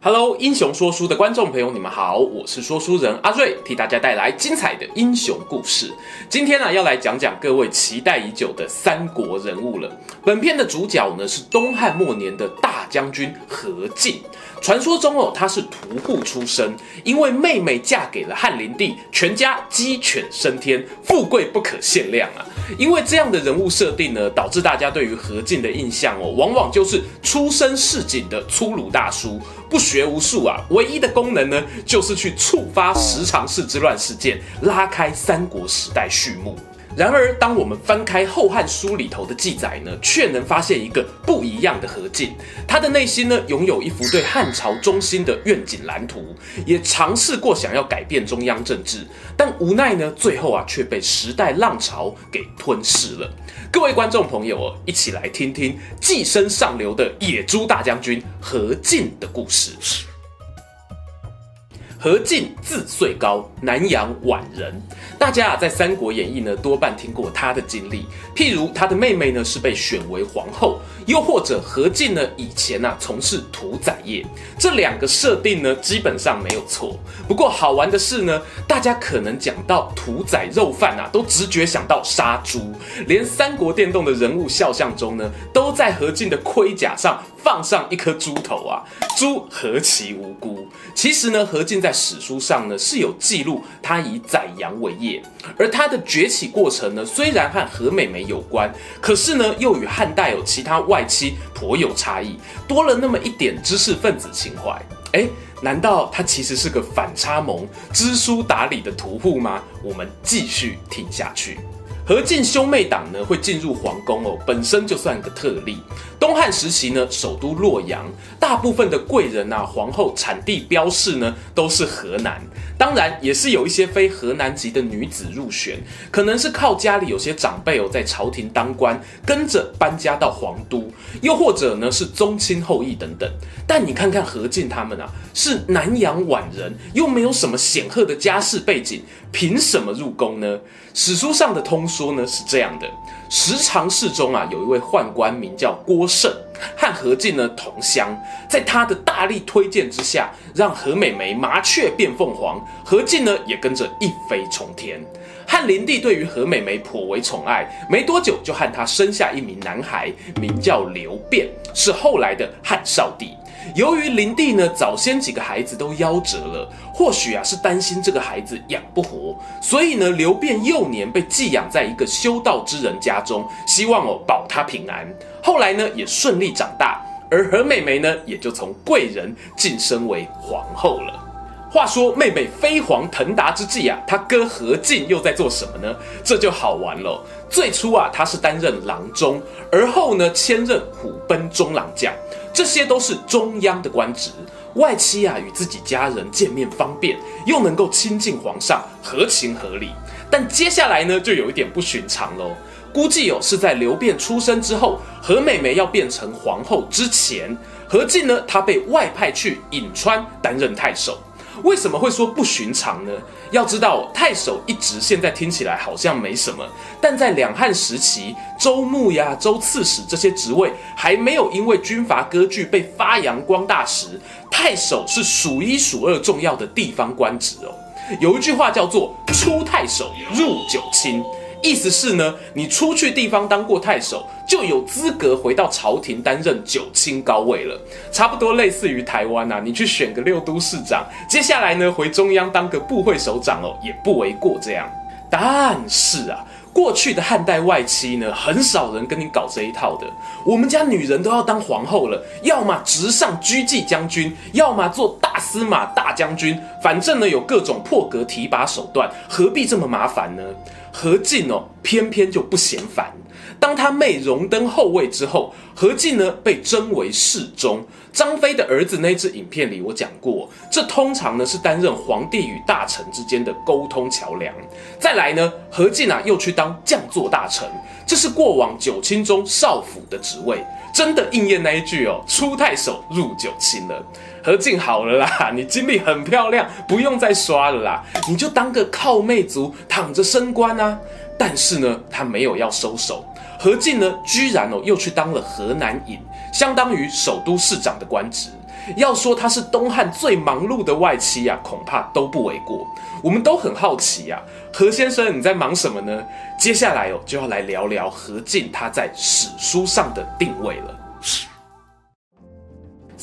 Hello，英雄说书的观众朋友，你们好，我是说书人阿瑞，替大家带来精彩的英雄故事。今天呢，要来讲讲各位期待已久的三国人物了。本片的主角呢，是东汉末年的大将军何进。传说中哦，他是屠户出身，因为妹妹嫁给了汉灵帝，全家鸡犬升天，富贵不可限量啊。因为这样的人物设定呢，导致大家对于何进的印象哦，往往就是出身市井的粗鲁大叔，不学无术啊，唯一的功能呢，就是去触发十常侍之乱事件，拉开三国时代序幕。然而，当我们翻开《后汉书》里头的记载呢，却能发现一个不一样的何进。他的内心呢，拥有一幅对汉朝中心的愿景蓝图，也尝试过想要改变中央政治，但无奈呢，最后啊，却被时代浪潮给吞噬了。各位观众朋友哦，一起来听听寄生上流的野猪大将军何进的故事。何进字遂高，南阳宛人。大家啊，在《三国演义》呢，多半听过他的经历。譬如他的妹妹呢，是被选为皇后；又或者何进呢，以前啊从事屠宰业。这两个设定呢，基本上没有错。不过好玩的是呢，大家可能讲到屠宰肉贩啊，都直觉想到杀猪。连三国电动的人物肖像中呢，都在何进的盔甲上放上一颗猪头啊！猪何其无辜！其实呢，何进在史书上呢是有记录，他以宰羊为业，而他的崛起过程呢，虽然和何美眉有关，可是呢，又与汉代有其他外戚颇有差异，多了那么一点知识分子情怀。哎，难道他其实是个反差萌、知书达理的屠户吗？我们继续听下去。何进兄妹党呢会进入皇宫哦，本身就算个特例。东汉时期呢，首都洛阳，大部分的贵人啊、皇后产地标示呢都是河南，当然也是有一些非河南籍的女子入选，可能是靠家里有些长辈哦在朝廷当官，跟着搬家到皇都，又或者呢是宗亲后裔等等。但你看看何进他们啊，是南阳宛人，又没有什么显赫的家世背景，凭什么入宫呢？史书上的通说呢是这样的：十常侍中啊，有一位宦官名叫郭胜，和何进呢同乡，在他的大力推荐之下，让何美眉麻雀变凤凰，何进呢也跟着一飞冲天。汉灵帝对于何美眉颇为宠爱，没多久就和她生下一名男孩，名叫刘辩，是后来的汉少帝。由于灵帝呢早先几个孩子都夭折了，或许啊是担心这个孩子养不活，所以呢刘辩幼年被寄养在一个修道之人家中，希望哦保他平安。后来呢也顺利长大，而何美眉呢也就从贵人晋升为皇后了。话说妹妹飞黄腾达之际啊，他哥何进又在做什么呢？这就好玩了。最初啊他是担任郎中，而后呢迁任虎贲中郎将。这些都是中央的官职，外戚啊与自己家人见面方便，又能够亲近皇上，合情合理。但接下来呢，就有一点不寻常喽。估计哦是在刘辩出生之后，何美眉要变成皇后之前，何进呢他被外派去颍川担任太守。为什么会说不寻常呢？要知道，太守一职现在听起来好像没什么，但在两汉时期，州牧呀、州刺史这些职位还没有因为军阀割据被发扬光大时，太守是数一数二重要的地方官职哦。有一句话叫做“出太守，入九卿”。意思是呢，你出去地方当过太守，就有资格回到朝廷担任九卿高位了，差不多类似于台湾啊，你去选个六都市长，接下来呢回中央当个部会首长哦，也不为过这样。但是啊，过去的汉代外戚呢，很少人跟你搞这一套的。我们家女人都要当皇后了，要么直上车骑将军，要么做大司马、大将军，反正呢有各种破格提拔手段，何必这么麻烦呢？何进哦，偏偏就不嫌烦。当他妹荣登后位之后，何进呢被征为侍中。张飞的儿子那支影片里我讲过，这通常呢是担任皇帝与大臣之间的沟通桥梁。再来呢，何进啊又去当将作大臣，这是过往九卿中少府的职位，真的应验那一句哦，出太守入九卿了。何进好了啦，你经历很漂亮，不用再刷了啦，你就当个靠妹族，躺着升官啊。但是呢，他没有要收手。何进呢，居然哦又去当了河南尹，相当于首都市长的官职。要说他是东汉最忙碌的外戚啊，恐怕都不为过。我们都很好奇啊，何先生你在忙什么呢？接下来哦就要来聊聊何进他在史书上的定位了。《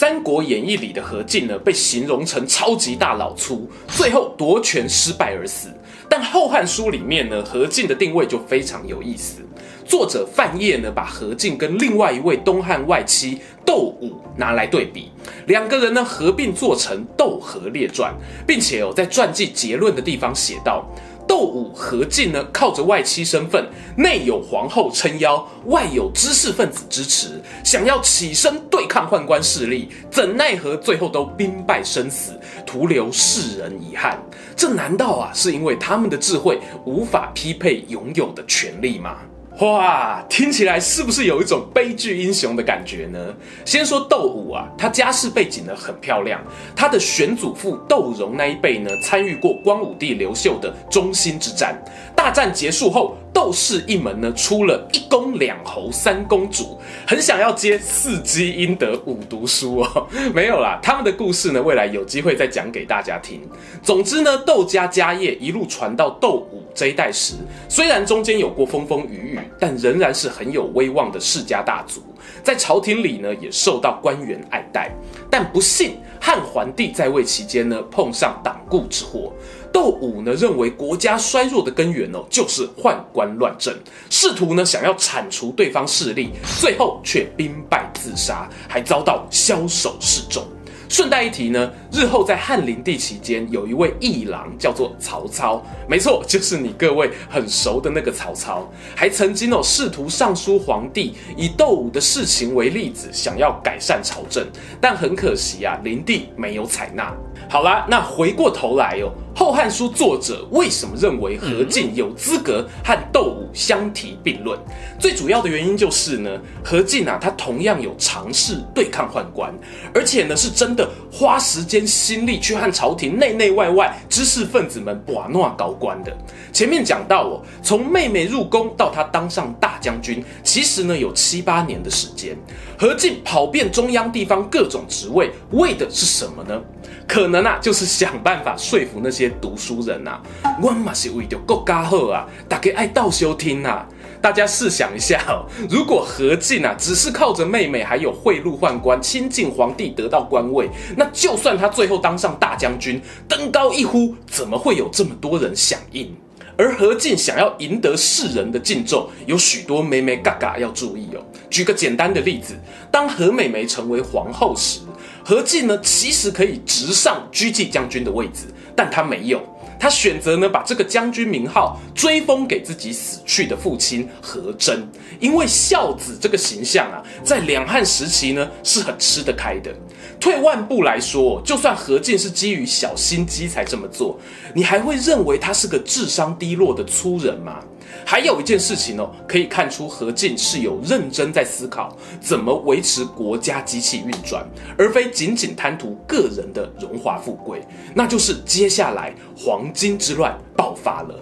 三国演义》里的何进呢，被形容成超级大老粗，最后夺权失败而死。但《后汉书》里面呢，何进的定位就非常有意思。作者范晔呢，把何进跟另外一位东汉外戚窦武拿来对比，两个人呢合并做成《窦何列传》，并且哦，在传记结论的地方写道：窦武、何进呢，靠着外戚身份，内有皇后撑腰，外有知识分子支持，想要起身对抗宦官势力，怎奈何最后都兵败身死，徒留世人遗憾。这难道啊，是因为他们的智慧无法匹配拥有的权利吗？哇，听起来是不是有一种悲剧英雄的感觉呢？先说窦武啊，他家世背景呢很漂亮，他的玄祖父窦融那一辈呢，参与过光武帝刘秀的中兴之战。大战结束后，窦氏一门呢出了一公两侯三公主，很想要接四基阴德五读书哦。没有啦，他们的故事呢，未来有机会再讲给大家听。总之呢，窦家家业一路传到窦武这一代时，虽然中间有过风风雨雨，但仍然是很有威望的世家大族，在朝廷里呢也受到官员爱戴。但不幸，汉桓帝在位期间呢，碰上党锢之祸。窦武呢认为国家衰弱的根源哦，就是宦官乱政，试图呢想要铲除对方势力，最后却兵败自杀，还遭到枭首示众。顺带一提呢，日后在汉灵帝期间，有一位议郎叫做曹操，没错，就是你各位很熟的那个曹操，还曾经哦试图上书皇帝，以窦武的事情为例子，想要改善朝政，但很可惜啊，灵帝没有采纳。好啦，那回过头来哦。《后汉书》作者为什么认为何进有资格和窦武相提并论？最主要的原因就是呢，何进啊，他同样有尝试对抗宦官，而且呢，是真的花时间心力去和朝廷内内外外知识分子们把弄高官的。前面讲到哦，从妹妹入宫到他当上大将军，其实呢有七八年的时间。何进跑遍中央地方各种职位，为的是什么呢？可能啊，就是想办法说服那些读书人呐、啊。我嘛是为着国家好啊，大家爱倒休听呐。大家试想一下，如果何进啊只是靠着妹妹还有贿赂宦官亲近皇帝得到官位，那就算他最后当上大将军，登高一呼，怎么会有这么多人响应？而何进想要赢得世人的敬重，有许多妹妹嘎嘎要注意哦。举个简单的例子，当何美眉成为皇后时，何进呢其实可以直上狙击将军的位置，但他没有。他选择呢，把这个将军名号追封给自己死去的父亲何真，因为孝子这个形象啊，在两汉时期呢是很吃得开的。退万步来说，就算何进是基于小心机才这么做，你还会认为他是个智商低落的粗人吗？还有一件事情哦，可以看出何进是有认真在思考怎么维持国家机器运转，而非仅仅贪图个人的荣华富贵。那就是接下来黄金之乱爆发了。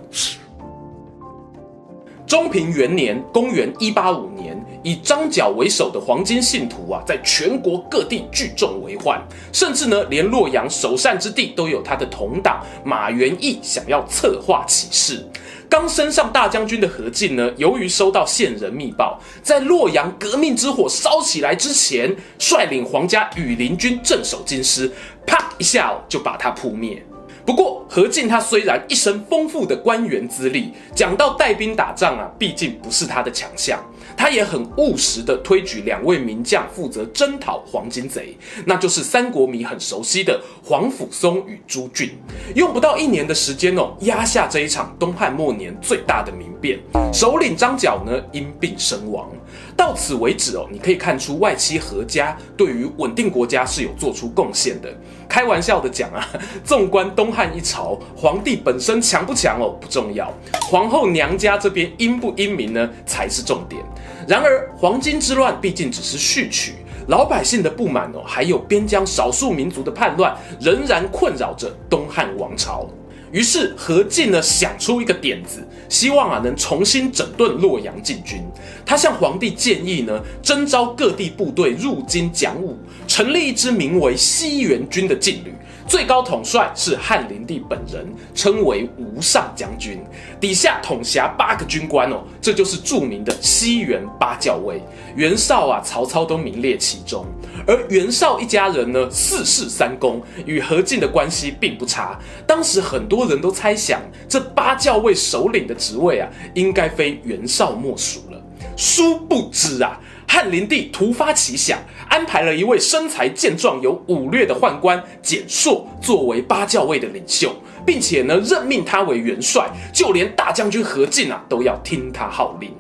中平元年（公元一八五年），以张角为首的黄巾信徒啊，在全国各地聚众为患，甚至呢，连洛阳首善之地都有他的同党马元义想要策划起事。刚升上大将军的何进呢，由于收到线人密报，在洛阳革命之火烧起来之前，率领皇家羽林军镇守京师，啪一下就把他扑灭。不过何进他虽然一身丰富的官员资历，讲到带兵打仗啊，毕竟不是他的强项。他也很务实的推举两位名将负责征讨黄金贼，那就是三国迷很熟悉的黄甫嵩与朱俊。用不到一年的时间哦，压下这一场东汉末年最大的民变，首领张角呢因病身亡。到此为止哦，你可以看出外戚何家对于稳定国家是有做出贡献的。开玩笑的讲啊，纵观东汉一朝，皇帝本身强不强哦不重要，皇后娘家这边英不英明呢才是重点。然而黄巾之乱毕竟只是序曲，老百姓的不满哦，还有边疆少数民族的叛乱，仍然困扰着东汉王朝。于是何进呢想出一个点子，希望啊能重新整顿洛阳禁军。他向皇帝建议呢，征召各地部队入京讲武，成立一支名为西元军的禁旅。最高统帅是汉灵帝本人，称为无上将军，底下统辖八个军官哦，这就是著名的西园八校尉。袁绍啊，曹操都名列其中。而袁绍一家人呢，四世三公，与何进的关系并不差。当时很多人都猜想，这八校尉首领的职位啊，应该非袁绍莫属了。殊不知啊。汉灵帝突发奇想，安排了一位身材健壮、有武略的宦官简硕作为八校尉的领袖，并且呢任命他为元帅，就连大将军何进啊都要听他号令。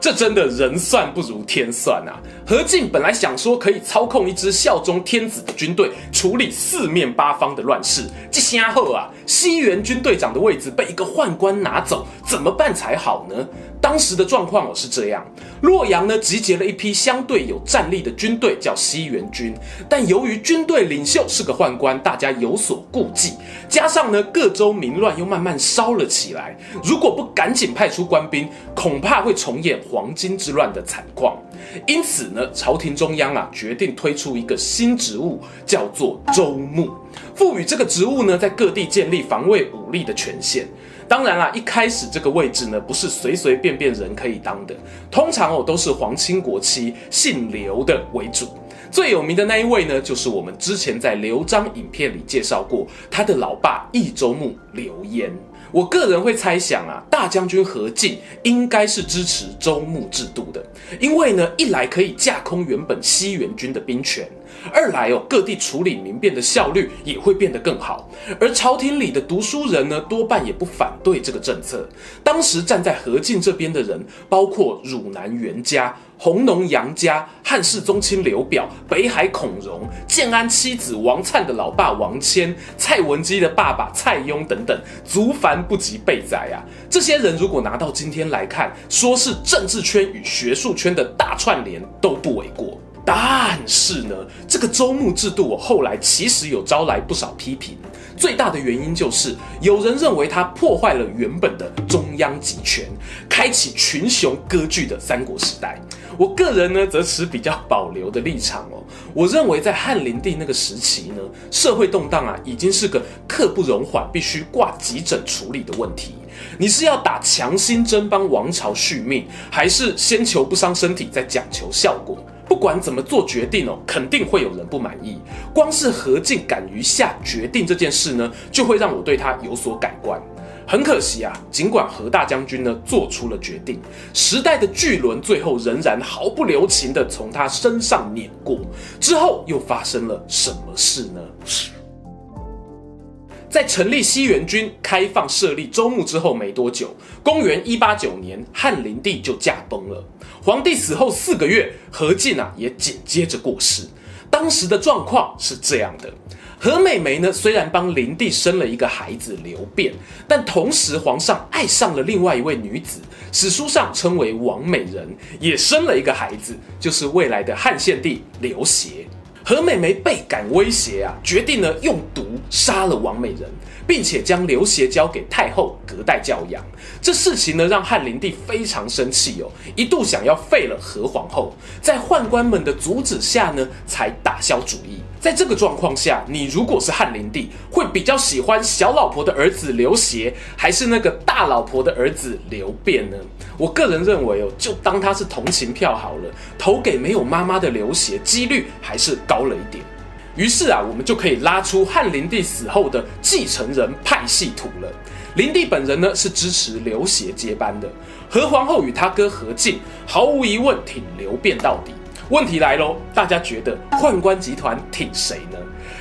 这真的人算不如天算啊！何进本来想说可以操控一支效忠天子的军队，处理四面八方的乱世，这下后啊，西元军队长的位置被一个宦官拿走，怎么办才好呢？当时的状况是这样：洛阳呢集结了一批相对有战力的军队，叫西元军。但由于军队领袖是个宦官，大家有所顾忌。加上呢各州民乱又慢慢烧了起来，如果不赶紧派出官兵，恐怕会重演黄巾之乱的惨况。因此呢，朝廷中央啊决定推出一个新职务，叫做州牧，赋予这个职务呢在各地建立防卫武力的权限。当然啦，一开始这个位置呢，不是随随便便人可以当的，通常哦都是皇亲国戚、姓刘的为主。最有名的那一位呢，就是我们之前在刘璋影片里介绍过他的老爸益州牧刘焉。我个人会猜想啊，大将军何进应该是支持州牧制度的，因为呢，一来可以架空原本西元军的兵权。二来哦，各地处理民变的效率也会变得更好，而朝廷里的读书人呢，多半也不反对这个政策。当时站在何进这边的人，包括汝南袁家、弘农杨家、汉室宗亲刘表、北海孔融、建安七子王粲的老爸王谦、蔡文姬的爸爸蔡邕等等，足繁不及备载啊！这些人如果拿到今天来看，说是政治圈与学术圈的大串联，都不为过。但是呢，这个州牧制度后来其实有招来不少批评。最大的原因就是有人认为它破坏了原本的中央集权，开启群雄割据的三国时代。我个人呢，则持比较保留的立场哦。我认为在汉灵帝那个时期呢，社会动荡啊，已经是个刻不容缓、必须挂急诊处理的问题。你是要打强心针帮王朝续命，还是先求不伤身体，再讲求效果？不管怎么做决定哦，肯定会有人不满意。光是何进敢于下决定这件事呢，就会让我对他有所改观。很可惜啊，尽管何大将军呢做出了决定，时代的巨轮最后仍然毫不留情地从他身上碾过。之后又发生了什么事呢？在成立西元军、开放设立州牧之后没多久，公元一八九年，汉灵帝就驾崩了。皇帝死后四个月，何进啊也紧接着过世。当时的状况是这样的：何美眉呢，虽然帮灵帝生了一个孩子刘辩，但同时皇上爱上了另外一位女子，史书上称为王美人，也生了一个孩子，就是未来的汉献帝刘协。何美眉倍感威胁啊，决定呢用毒杀了王美人，并且将刘协交给太后隔代教养。这事情呢让汉灵帝非常生气哦，一度想要废了何皇后，在宦官们的阻止下呢才打消主意。在这个状况下，你如果是汉灵帝，会比较喜欢小老婆的儿子刘协，还是那个大老婆的儿子刘辩呢？我个人认为哦，就当他是同情票好了，投给没有妈妈的刘协，几率还是高了一点。于是啊，我们就可以拉出汉灵帝死后的继承人派系图了。灵帝本人呢是支持刘协接班的，何皇后与他哥何进毫无疑问挺刘辩到底。问题来喽，大家觉得宦官集团挺谁呢？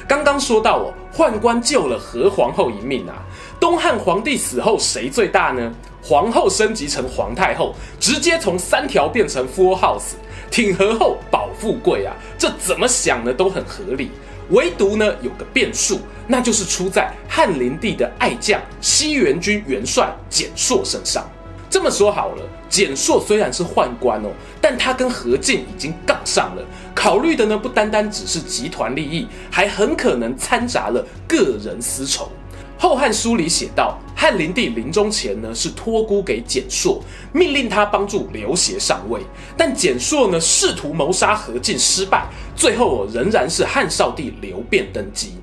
刚刚说到哦，宦官救了何皇后一命啊。东汉皇帝死后谁最大呢？皇后升级成皇太后，直接从三条变成 four house，挺何后保富贵啊，这怎么想呢都很合理。唯独呢有个变数，那就是出在汉灵帝的爱将西元军元帅简硕身上。这么说好了，简硕虽然是宦官哦，但他跟何进已经杠上了，考虑的呢不单单只是集团利益，还很可能掺杂了个人私仇。《后汉书》里写道，汉灵帝临终前呢是托孤给蹇硕，命令他帮助刘协上位。但蹇硕呢试图谋杀何进失败，最后仍然是汉少帝刘辩登基。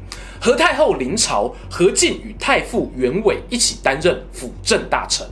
何太后临朝，何进与太傅袁伟一起担任辅政大臣。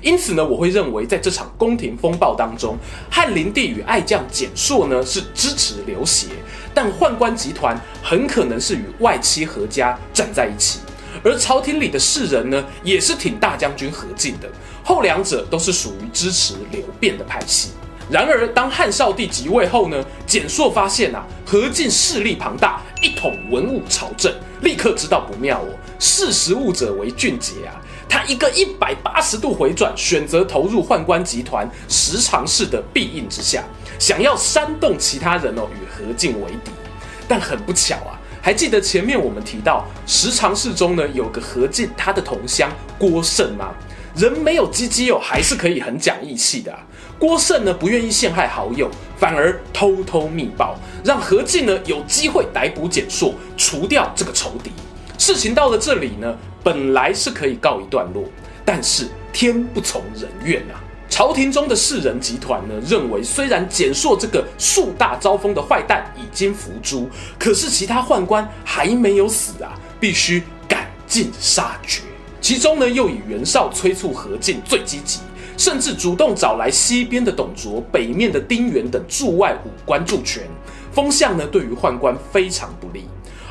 因此呢，我会认为在这场宫廷风暴当中，汉灵帝与爱将蹇硕呢是支持刘协，但宦官集团很可能是与外戚何家站在一起。而朝廷里的士人呢，也是挺大将军何进的，后两者都是属于支持刘辩的派系。然而，当汉少帝即位后呢，蹇硕发现啊，何进势力庞大，一统文武朝政，立刻知道不妙哦，识时务者为俊杰啊，他一个一百八十度回转，选择投入宦官集团十常侍的庇应之下，想要煽动其他人哦与何进为敌，但很不巧啊。还记得前面我们提到十常侍中呢，有个何进他的同乡郭胜吗？人没有鸡鸡哦，还是可以很讲义气的。郭胜呢不愿意陷害好友，反而偷偷密报，让何进呢有机会逮捕简硕，除掉这个仇敌。事情到了这里呢，本来是可以告一段落，但是天不从人愿啊。朝廷中的士人集团呢，认为虽然简硕这个树大招风的坏蛋已经伏诛，可是其他宦官还没有死啊，必须赶尽杀绝。其中呢，又以袁绍催促何进最积极，甚至主动找来西边的董卓、北面的丁原等驻外武官助权，风向呢，对于宦官非常不利。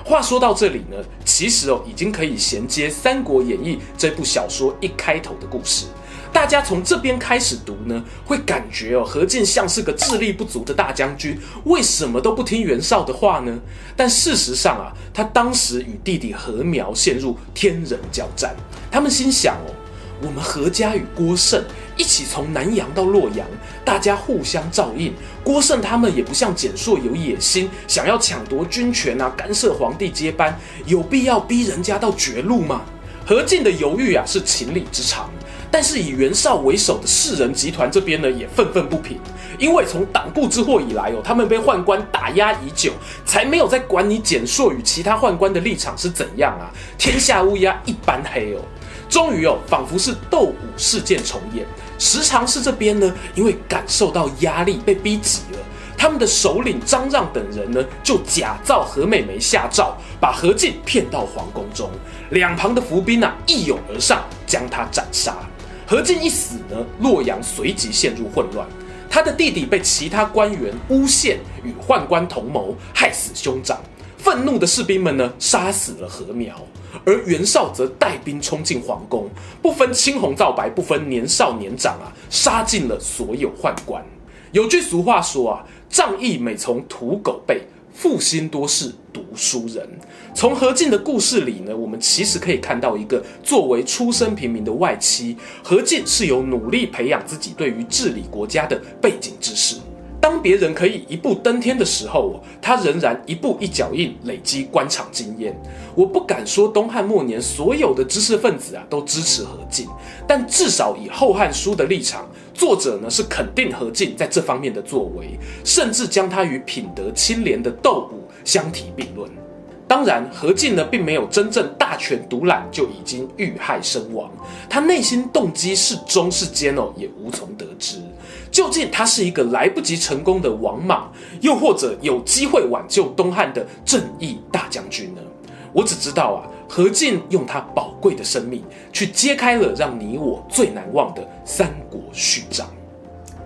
话说到这里呢，其实哦，已经可以衔接《三国演义》这部小说一开头的故事。大家从这边开始读呢，会感觉哦，何进像是个智力不足的大将军，为什么都不听袁绍的话呢？但事实上啊，他当时与弟弟何苗陷入天人交战。他们心想哦，我们何家与郭胜一起从南阳到洛阳，大家互相照应。郭胜他们也不像简硕有野心，想要抢夺军权啊，干涉皇帝接班，有必要逼人家到绝路吗？何进的犹豫啊，是情理之常。但是以袁绍为首的士人集团这边呢，也愤愤不平，因为从党锢之祸以来哦，他们被宦官打压已久，才没有在管你简硕与其他宦官的立场是怎样啊，天下乌鸦一般黑哦。终于哦，仿佛是斗武事件重演，十常侍这边呢，因为感受到压力被逼急了，他们的首领张让等人呢，就假造何美眉下诏，把何进骗到皇宫中，两旁的伏兵啊一拥而上，将他斩杀。何进一死呢，洛阳随即陷入混乱。他的弟弟被其他官员诬陷与宦官同谋，害死兄长。愤怒的士兵们呢，杀死了何苗，而袁绍则带兵冲进皇宫，不分青红皂白，不分年少年长啊，杀尽了所有宦官。有句俗话说啊，仗义每从屠狗辈。负心多是读书人。从何进的故事里呢，我们其实可以看到一个作为出身平民的外戚，何进是有努力培养自己对于治理国家的背景知识。当别人可以一步登天的时候，他仍然一步一脚印累积官场经验。我不敢说东汉末年所有的知识分子啊都支持何进，但至少以《后汉书》的立场，作者呢是肯定何进在这方面的作为，甚至将他与品德清廉的窦武相提并论。当然，何进呢并没有真正大权独揽就已经遇害身亡，他内心动机是忠是奸哦，也无从得知。究竟他是一个来不及成功的王莽，又或者有机会挽救东汉的正义大将军呢？我只知道啊，何进用他宝贵的生命去揭开了让你我最难忘的三国序章。